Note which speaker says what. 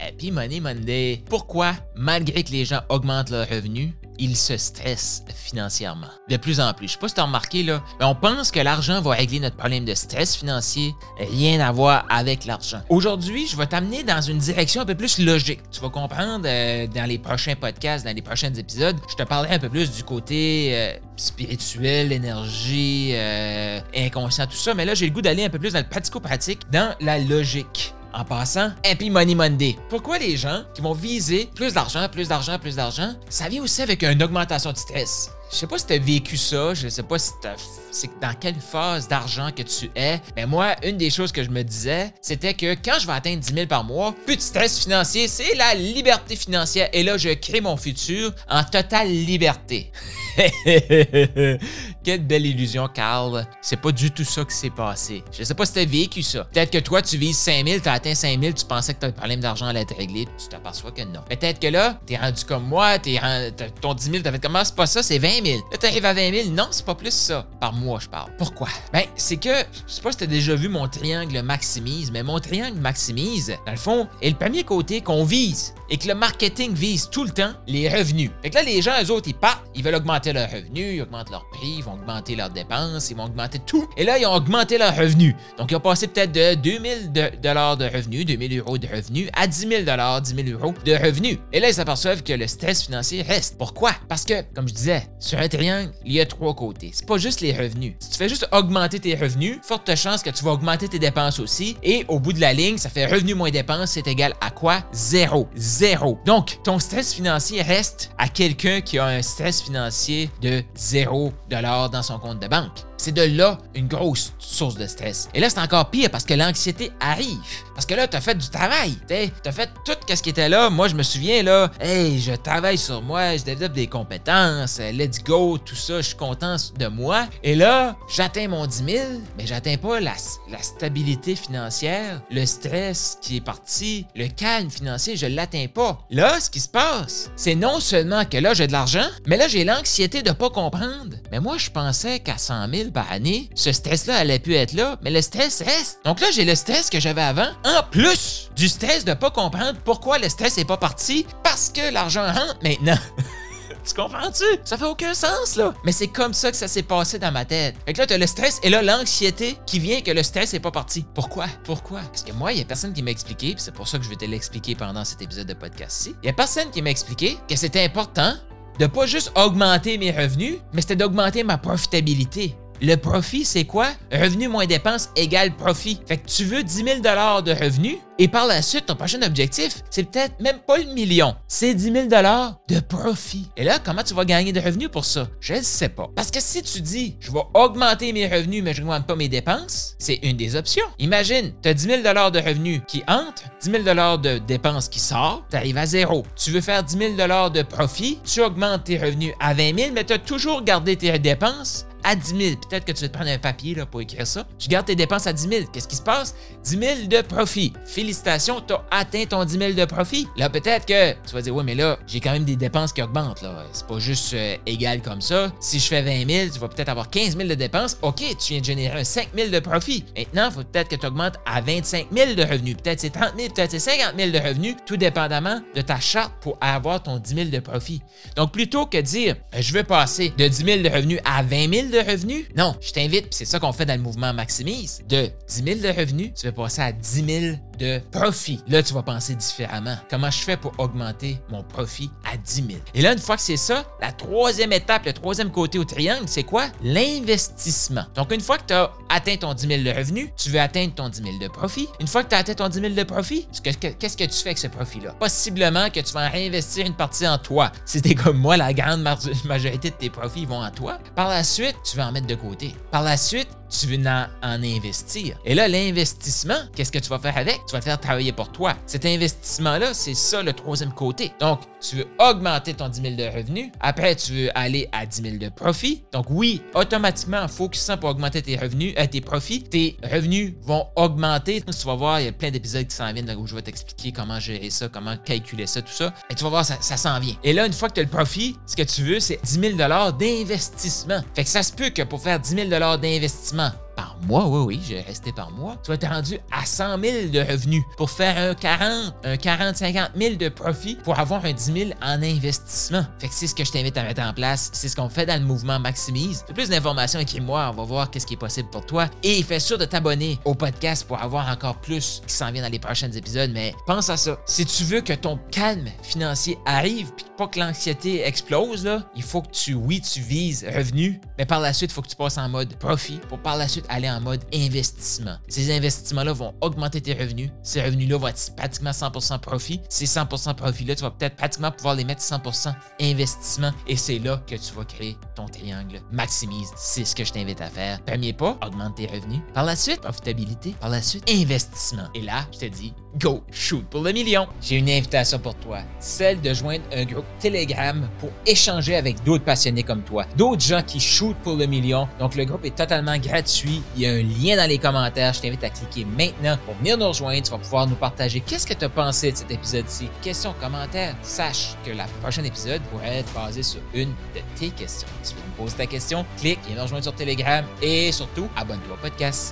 Speaker 1: Happy Money Monday. Pourquoi, malgré que les gens augmentent leurs revenus, ils se stressent financièrement? De plus en plus. Je sais pas si tu as remarqué, là, mais on pense que l'argent va régler notre problème de stress financier. Rien à voir avec l'argent. Aujourd'hui, je vais t'amener dans une direction un peu plus logique. Tu vas comprendre euh, dans les prochains podcasts, dans les prochains épisodes, je te parlerai un peu plus du côté euh, spirituel, énergie, euh, inconscient, tout ça. Mais là, j'ai le goût d'aller un peu plus dans le pratico-pratique, dans la logique. En passant, Happy Money Monday. Pourquoi les gens qui vont viser plus d'argent, plus d'argent, plus d'argent, ça vient aussi avec une augmentation de stress? Je sais pas si tu as vécu ça, je sais pas si c'est dans quelle phase d'argent que tu es. Mais moi, une des choses que je me disais, c'était que quand je vais atteindre 10 000 par mois, plus de stress financier, c'est la liberté financière. Et là, je crée mon futur en totale liberté. Quelle belle illusion, Carl. C'est pas du tout ça qui s'est passé. Je sais pas si t'as vécu ça. Peut-être que toi, tu vises 5000, t'as atteint 5000, tu pensais que ton problème d'argent allait être réglé, tu t'aperçois que non. Peut-être que là, t'es rendu comme moi, t'es rendu, ton 10 000, t'as fait comment? C'est pas ça, c'est 20 000. Là, t'arrives à 20 000. Non, c'est pas plus ça. Par mois, je parle. Pourquoi? Ben, c'est que, je sais pas si t'as déjà vu mon triangle maximise, mais mon triangle maximise, dans le fond, est le premier côté qu'on vise et que le marketing vise tout le temps les revenus. Fait que là, les gens, eux autres, ils partent, ils veulent augmenter leurs revenus, ils augmentent leurs prix, ils augmenter leurs dépenses, ils vont augmenter tout. Et là, ils ont augmenté leurs revenus. Donc, ils ont passé peut-être de 2000 dollars de revenus, 2000 euros de revenus, à 10 000 dollars, 10 000 euros de revenus. Et là, ils s'aperçoivent que le stress financier reste. Pourquoi? Parce que, comme je disais, sur un triangle, il y a trois côtés. C'est pas juste les revenus. Si tu fais juste augmenter tes revenus, forte chance que tu vas augmenter tes dépenses aussi. Et au bout de la ligne, ça fait revenu moins dépenses, c'est égal à quoi? Zéro. Zéro. Donc, ton stress financier reste à quelqu'un qui a un stress financier de 0 dans son compte de banque. C'est de là une grosse source de stress. Et là, c'est encore pire parce que l'anxiété arrive. Parce que là, tu as fait du travail. Tu as fait tout ce qui était là. Moi, je me souviens, là, hey, je travaille sur moi, je développe des compétences, euh, let's go, tout ça, je suis content de moi. Et là, j'atteins mon 10 000, mais j'atteins pas la, la stabilité financière, le stress qui est parti, le calme financier, je l'atteins pas. Là, ce qui se passe, c'est non seulement que là, j'ai de l'argent, mais là, j'ai l'anxiété de pas comprendre. Mais moi, je pensais qu'à 100 000 par année, ce stress-là allait pu être là, mais le stress reste. Donc là, j'ai le stress que j'avais avant, en plus du stress de pas comprendre pourquoi le stress n'est pas parti, parce que l'argent rentre maintenant. Tu comprends-tu? Ça fait aucun sens, là. Mais c'est comme ça que ça s'est passé dans ma tête. Fait que là, t'as le stress et là, l'anxiété qui vient que le stress n'est pas parti. Pourquoi? Pourquoi? Parce que moi, il y a personne qui m'a expliqué, puis c'est pour ça que je vais te l'expliquer pendant cet épisode de podcast-ci. Il y a personne qui m'a expliqué que c'était important de pas juste augmenter mes revenus, mais c'était d'augmenter ma profitabilité. Le profit, c'est quoi? Revenu moins dépenses égale profit. Fait que tu veux 10 000 de revenus et par la suite, ton prochain objectif, c'est peut-être même pas le million. C'est 10 000 de profit. Et là, comment tu vas gagner de revenus pour ça? Je ne sais pas. Parce que si tu dis, je vais augmenter mes revenus, mais je n'augmente pas mes dépenses, c'est une des options. Imagine, tu as 10 000 de revenus qui entrent, 10 000 de dépenses qui sortent, tu arrives à zéro. Tu veux faire 10 000 de profit, tu augmentes tes revenus à 20 000, mais tu as toujours gardé tes dépenses à 10 000. Peut-être que tu vas te prendre un papier là, pour écrire ça. Tu gardes tes dépenses à 10 000. Qu'est-ce qui se passe? 10 000 de profit. Félicitations, tu as atteint ton 10 000 de profit. Là, peut-être que tu vas dire, oui, mais là, j'ai quand même des dépenses qui augmentent. là. C'est pas juste euh, égal comme ça. Si je fais 20 000, tu vas peut-être avoir 15 000 de dépenses. OK, tu viens de générer un 5 000 de profit. Maintenant, il faut peut-être que tu augmentes à 25 000 de revenus. Peut-être c'est 30 000, peut-être c'est 50 000 de revenus, tout dépendamment de ta charte pour avoir ton 10 000 de profit. Donc, plutôt que dire, je veux passer de 10 000 de revenus à 20 000 de revenus, non, je t'invite, c'est ça qu'on fait dans le mouvement Maximise, de 10 000 de revenus, tu veux passer à 10 000 de profit. Là, tu vas penser différemment. Comment je fais pour augmenter mon profit à 10 000? Et là, une fois que c'est ça, la troisième étape, le troisième côté au triangle, c'est quoi? L'investissement. Donc, une fois que tu as atteint ton 10 000 de revenus, tu veux atteindre ton 10 000 de profit. Une fois que tu as atteint ton 10 000 de profit, qu'est-ce que tu fais avec ce profit-là? Possiblement que tu vas réinvestir une partie en toi. Si t'es comme moi, la grande majorité de tes profits vont en toi. Par la suite, tu vas en mettre de côté. Par la suite, tu veux en, investir. Et là, l'investissement, qu'est-ce que tu vas faire avec? Tu vas le faire travailler pour toi. Cet investissement-là, c'est ça le troisième côté. Donc, tu veux augmenter ton 10 000 de revenus. Après, tu veux aller à 10 000 de profit. Donc, oui, automatiquement, en focusant pour augmenter tes revenus, euh, tes profits, tes revenus vont augmenter. Tu vas voir, il y a plein d'épisodes qui s'en viennent où je vais t'expliquer comment gérer ça, comment calculer ça, tout ça. Et tu vas voir, ça, ça s'en vient. Et là, une fois que tu as le profit, ce que tu veux, c'est 10 000 d'investissement. Fait que ça se peut que pour faire 10 000 d'investissement, mois, oui, oui, j'ai resté par mois, tu vas être rendu à 100 000 de revenus pour faire un 40, un 40, 50 000 de profit pour avoir un 10 000 en investissement. Fait que c'est ce que je t'invite à mettre en place. C'est ce qu'on fait dans le mouvement Maximise. Plus d'informations, écris-moi, on va voir qu'est-ce qui est possible pour toi. Et fais sûr de t'abonner au podcast pour avoir encore plus qui s'en vient dans les prochains épisodes. Mais pense à ça. Si tu veux que ton calme financier arrive puis que l'anxiété explose, là, il faut que tu, oui, tu vises revenus, mais par la suite, il faut que tu passes en mode profit pour par la suite aller en mode investissement. Ces investissements-là vont augmenter tes revenus. Ces revenus-là vont être pratiquement 100% profit. Ces 100% profit-là, tu vas peut-être pratiquement pouvoir les mettre 100% investissement. Et c'est là que tu vas créer ton triangle. Maximise, c'est ce que je t'invite à faire. Premier pas, augmente tes revenus. Par la suite, profitabilité. Par la suite, investissement. Et là, je te dis, go, shoot pour le million. J'ai une invitation pour toi, celle de joindre un groupe Telegram pour échanger avec d'autres passionnés comme toi, d'autres gens qui shootent pour le million. Donc le groupe est totalement gratuit. Il y a un lien dans les commentaires. Je t'invite à cliquer maintenant pour venir nous rejoindre. Tu vas pouvoir nous partager qu'est-ce que tu as pensé de cet épisode-ci. Questions, commentaires. Sache que la prochaine épisode pourrait être basé sur une de tes questions. Si tu veux me poser ta question, clique, viens nous rejoindre sur Telegram et surtout, abonne-toi au podcast.